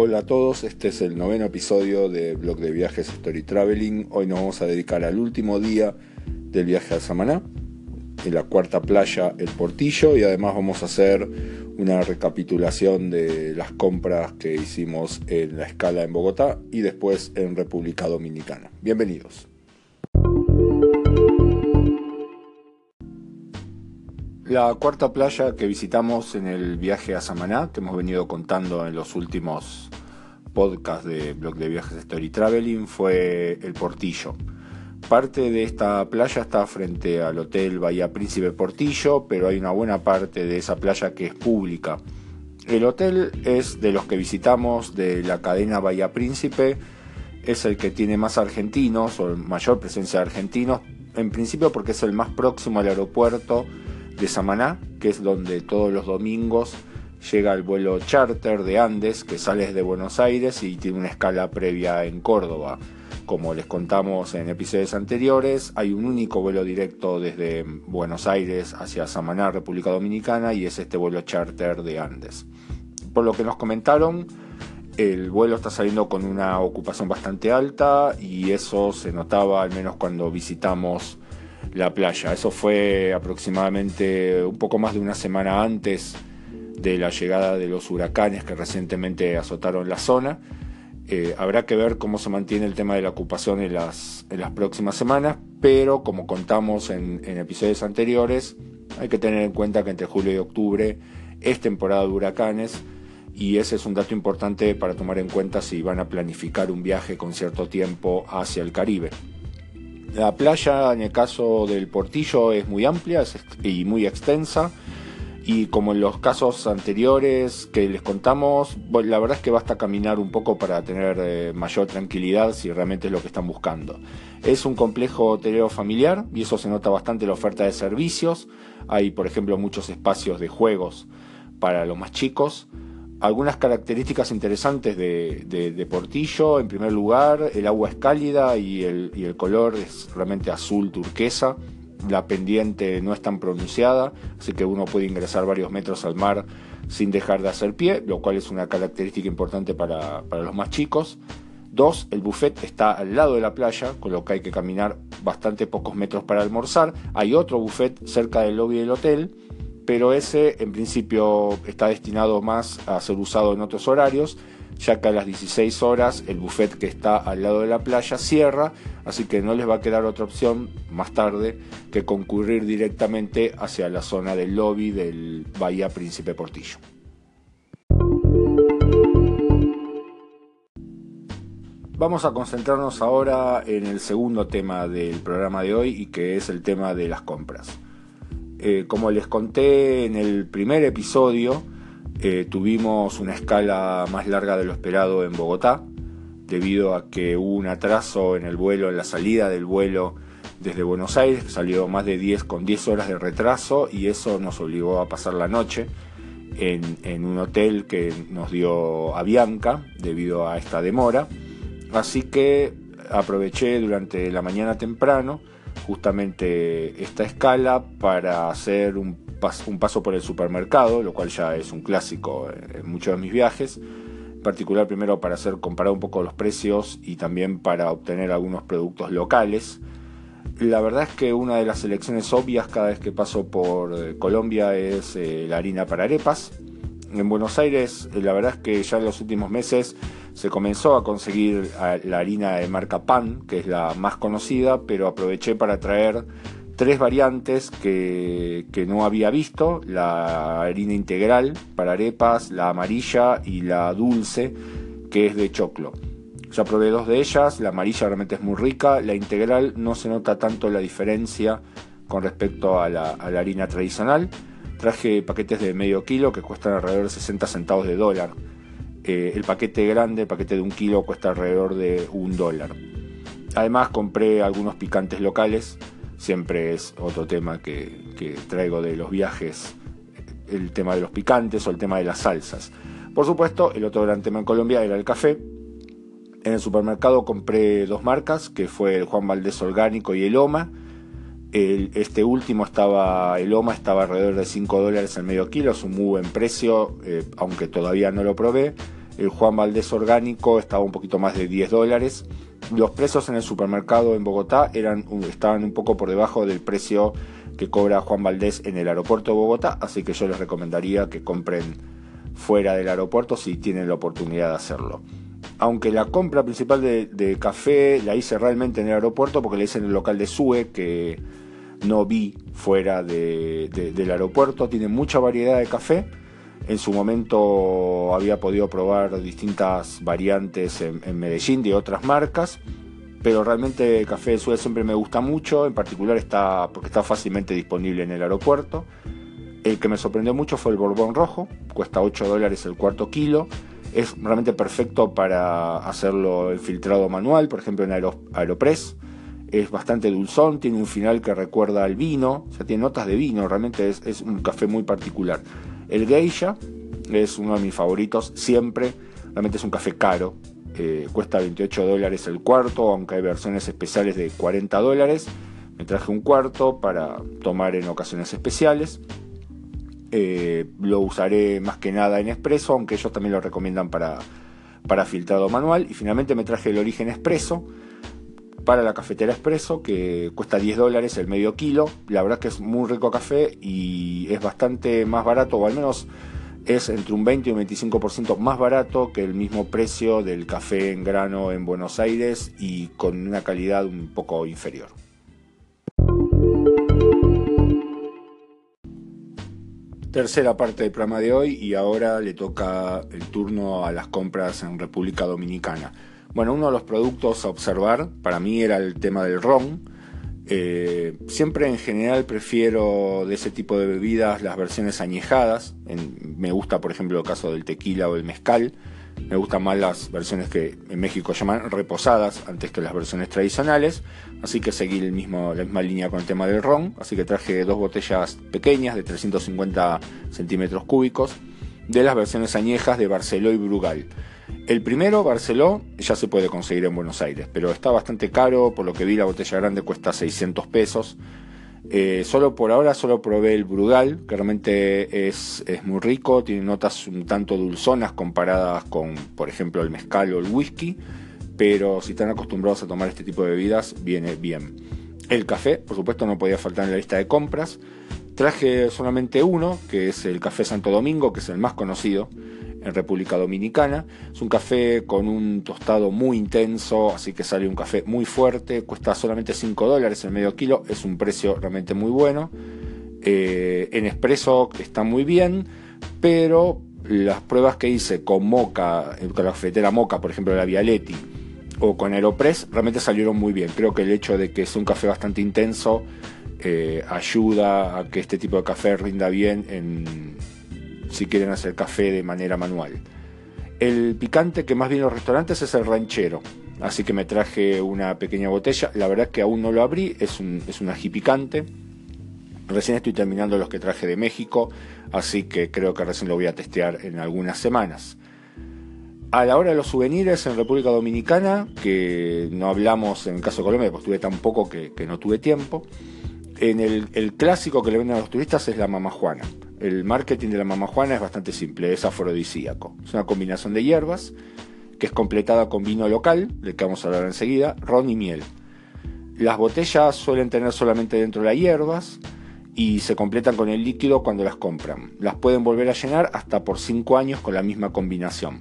Hola a todos, este es el noveno episodio de Blog de Viajes Story Traveling. Hoy nos vamos a dedicar al último día del viaje a Samaná, en la cuarta playa El Portillo, y además vamos a hacer una recapitulación de las compras que hicimos en la escala en Bogotá y después en República Dominicana. Bienvenidos. La cuarta playa que visitamos en el viaje a Samaná, que hemos venido contando en los últimos podcasts de Blog de Viajes Story Traveling, fue el Portillo. Parte de esta playa está frente al Hotel Bahía Príncipe Portillo, pero hay una buena parte de esa playa que es pública. El hotel es de los que visitamos de la cadena Bahía Príncipe, es el que tiene más argentinos o mayor presencia de argentinos, en principio porque es el más próximo al aeropuerto de Samaná, que es donde todos los domingos llega el vuelo charter de Andes que sale desde Buenos Aires y tiene una escala previa en Córdoba. Como les contamos en episodios anteriores, hay un único vuelo directo desde Buenos Aires hacia Samaná, República Dominicana, y es este vuelo charter de Andes. Por lo que nos comentaron, el vuelo está saliendo con una ocupación bastante alta y eso se notaba al menos cuando visitamos la playa. Eso fue aproximadamente un poco más de una semana antes de la llegada de los huracanes que recientemente azotaron la zona. Eh, habrá que ver cómo se mantiene el tema de la ocupación en las, próximas semanas, pero como contamos en episodios anteriores, hay que tener en cuenta que entre julio y octubre es temporada de huracanes y ese es un dato importante para tomar en cuenta si van a planificar un viaje con cierto tiempo hacia el Caribe. La playa, en el caso del Portillo, es muy amplia y muy extensa. Y como en los casos anteriores que les contamos, la verdad es que basta caminar un poco para tener eh, mayor tranquilidad si realmente es lo que están buscando. Es un complejo hotelero familiar y eso se nota bastante en la oferta de servicios. Hay, por ejemplo, muchos espacios de juegos para los más chicos algunas características interesantes de, Portillo. En primer lugar, el agua es cálida y el, color es realmente azul turquesa. La pendiente no es tan pronunciada, así que uno puede ingresar varios metros al mar sin dejar de hacer pie, lo cual es una característica importante para, los más chicos. Dos, el buffet está al lado de la playa, con lo que hay que caminar bastante pocos metros para almorzar. Hay otro buffet cerca del lobby del hotel pero ese en principio está destinado más a ser usado en otros horarios, ya que a las 16 horas el buffet que está al lado de la playa cierra, así que no les va a quedar otra opción más tarde que concurrir directamente hacia la zona del lobby del Bahía Príncipe Portillo. Vamos a concentrarnos ahora en el segundo tema del programa de hoy y que es el tema de las compras. Eh, como les conté en el primer episodio, eh, tuvimos una escala más larga de lo esperado en Bogotá, debido a que hubo un atraso en el vuelo, en la salida del vuelo desde Buenos Aires, salió más de 10 con 10 horas de retraso y eso nos obligó a pasar la noche en, en un hotel que nos dio Avianca debido a esta demora. Así que aproveché durante la mañana temprano justamente esta escala para hacer un, paso por el supermercado, lo cual ya es un clásico en muchos de mis viajes. En particular, primero para hacer comparar un poco los precios y también para obtener algunos productos locales. La verdad es que una de las selecciones obvias cada vez que paso por eh, Colombia es eh, la harina para arepas. En Buenos Aires, eh, la verdad es que ya en los últimos meses se comenzó a conseguir la harina de marca Pan, que es la más conocida, pero aproveché para traer tres variantes que, no había visto, la harina integral para arepas, la amarilla y la dulce, que es de choclo. Ya probé dos de ellas, la amarilla realmente es muy rica, la integral no se nota tanto la diferencia con respecto a la, a la harina tradicional. Traje paquetes de medio kilo que cuestan alrededor de 60 centavos de dólar el paquete grande, el paquete de un kilo, cuesta alrededor de un dólar. Además compré algunos picantes locales, siempre es otro tema que, traigo de los viajes, el tema de los picantes o el tema de las salsas. Por supuesto, el otro gran tema en Colombia era el café. En el supermercado compré dos marcas, que fue el Juan Valdés Orgánico y el OMA. este último estaba, el OMA estaba alrededor de 5 dólares al medio kilo, es un muy buen precio, eh, aunque todavía no lo probé. El Juan Valdés orgánico estaba un poquito más de 10 dólares. Los precios en el supermercado en Bogotá eran, estaban un poco por debajo del precio que cobra Juan Valdés en el aeropuerto de Bogotá, así que yo les recomendaría que compren fuera del aeropuerto si tienen la oportunidad de hacerlo. Aunque la compra principal de, café la hice realmente en el aeropuerto porque la hice en el local de Sue, que no vi fuera del aeropuerto. Tiene mucha variedad de café. En su momento había podido probar distintas variantes en, Medellín de otras marcas pero realmente el café de Suez siempre me gusta mucho, en particular está porque está fácilmente disponible en el aeropuerto. El que me sorprendió mucho fue el Borbón Rojo, cuesta 8 dólares el cuarto kilo. Es realmente perfecto para hacerlo en filtrado manual, por ejemplo en Aeropress. Es bastante dulzón, tiene un final que recuerda al vino, o sea, tiene notas de vino, realmente es un café muy particular. El Geisha es uno de mis favoritos siempre, realmente es un café caro, eh, cuesta 28 dólares el cuarto, aunque hay versiones especiales de 40 dólares. Me traje un cuarto para tomar en ocasiones especiales. Eh, lo usaré más que nada en expreso, aunque ellos también lo recomiendan para, para filtrado manual. Y finalmente me traje el origen expreso para la cafetera expreso, que cuesta 10 dólares el medio kilo. La verdad que es muy rico café y es bastante más barato, o al menos es entre un 20 y un 25% más barato que el mismo precio del café en grano en Buenos Aires y con una calidad un poco inferior. Tercera parte del programa de hoy y ahora le toca el turno a las compras en República Dominicana. Bueno, uno de los productos a observar para mí era el tema del ron eh, siempre en general prefiero de ese tipo de bebidas las versiones añejadas. me gusta, por ejemplo, el caso del tequila o el mezcal. Me gustan más las versiones que en México llaman reposadas antes que las versiones tradicionales. Así que seguí el mismo, la misma línea con el tema del ron. Así que traje dos botellas pequeñas de 350 centímetros cúbicos de las versiones añejas de Barceló y Brugal. El primero, Barceló, ya se puede conseguir en Buenos Aires, pero está bastante caro, por lo que vi la botella grande cuesta 600 pesos. Eh, solo por ahora solo probé el Brugal, que realmente es, es, muy rico, tiene notas un tanto dulzonas comparadas con, por ejemplo, el mezcal o el whisky, pero si están acostumbrados a tomar este tipo de bebidas, viene bien. El café, por supuesto, no podía faltar en la lista de compras. Traje solamente uno, que es el Café Santo Domingo, que es el más conocido en República Dominicana. Es un café con un tostado muy intenso, así que sale un café muy fuerte, cuesta solamente 5 dólares el medio kilo, es un precio realmente muy bueno. Eh, en expreso está muy bien, pero las pruebas que hice con Moca, con la cafetera Moca, por ejemplo, la Vialetti, o con Aeropress, realmente salieron muy bien. Creo que el hecho de que es un café bastante intenso eh, ayuda a que este tipo de café rinda bien en, si quieren hacer café de manera manual. El picante que más viene en los restaurantes es el ranchero, así que me traje una pequeña botella. La verdad es que aún no lo abrí, es un, es un ají picante. Recién estoy terminando los que traje de México, así que creo que recién lo voy a testear en algunas semanas. A la hora de los souvenirs en República Dominicana, que no hablamos en el caso de Colombia, pues tuve tan poco que, no tuve tiempo, en el, el, clásico que le venden a los turistas es la mama juana. El marketing de la mama juana es bastante simple, es afrodisíaco. Es una combinación de hierbas que es completada con vino local, del que vamos a hablar enseguida, ron y miel. Las botellas suelen tener solamente dentro las hierbas y se completan con el líquido cuando las compran. Las pueden volver a llenar hasta por 5 años con la misma combinación.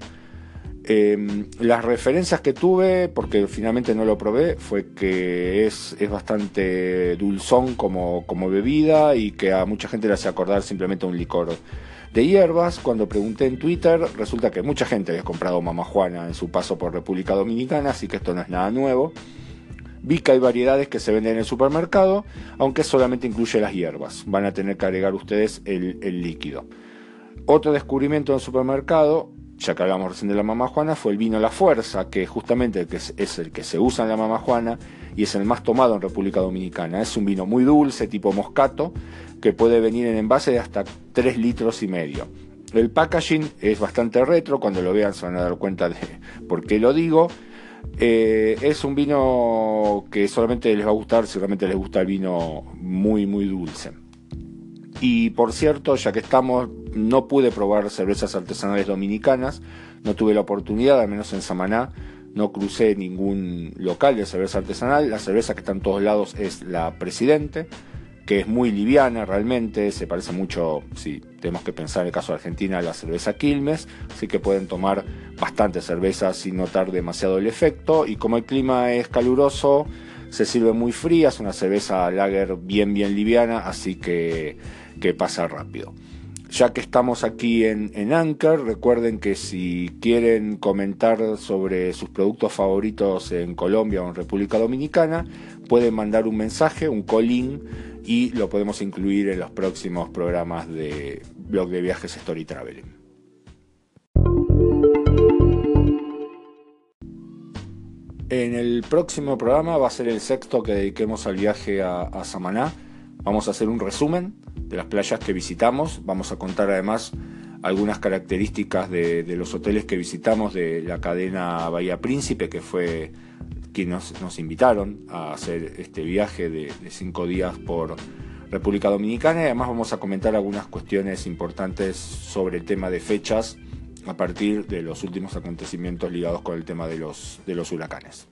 Em, las referencias que tuve, porque finalmente no lo probé, fue que es, bastante dulzón como, como, bebida y que a mucha gente le hace acordar simplemente un licor de hierbas. Cuando pregunté en Twitter, resulta que mucha gente había comprado mamajuana en su paso por República Dominicana, así que esto no es nada nuevo. Vi que hay variedades que se venden en el supermercado, aunque solamente incluye las hierbas. Van a tener que agregar ustedes el, el líquido. Otro descubrimiento en el supermercado ya que hablamos recién de la mamá Juana, fue el vino La Fuerza, que justamente es, el que se usa en la mamá Juana y es el más tomado en República Dominicana. Es un vino muy dulce, tipo moscato, que puede venir en envase de hasta 3 litros y medio. El packaging es bastante retro, cuando lo vean se van a dar cuenta de por qué lo digo. Eh, es un vino que solamente les va a gustar si realmente les gusta el vino muy, muy dulce. Y por cierto, ya que estamos, no pude probar cervezas artesanales dominicanas, no tuve la oportunidad, al menos en Samaná, no crucé ningún local de cerveza artesanal. La cerveza que está en todos lados es la Presidente, que es muy liviana realmente, se parece mucho, si tenemos que pensar en el caso de Argentina, a la cerveza Quilmes, así que pueden tomar bastante cerveza sin notar demasiado el efecto. Y como el clima es caluroso, se sirve muy fría, es una cerveza lager bien, bien liviana, así que, que pasa rápido. Ya que estamos aquí en, en Anchor, recuerden que si quieren comentar sobre sus productos favoritos en Colombia o en República Dominicana, pueden mandar un mensaje, un call y lo podemos incluir en los próximos programas de blog de viajes Story Traveling. En el próximo programa va a ser el sexto que dediquemos al viaje a Samaná. Vamos a hacer un resumen de las playas que visitamos. Vamos a contar además algunas características de, los hoteles que visitamos de la cadena Bahía Príncipe, que fue quienes nos, invitaron a hacer este viaje de, de, cinco días por República Dominicana. Y además vamos a comentar algunas cuestiones importantes sobre el tema de fechas a partir de los últimos acontecimientos ligados con el tema de los, de los huracanes.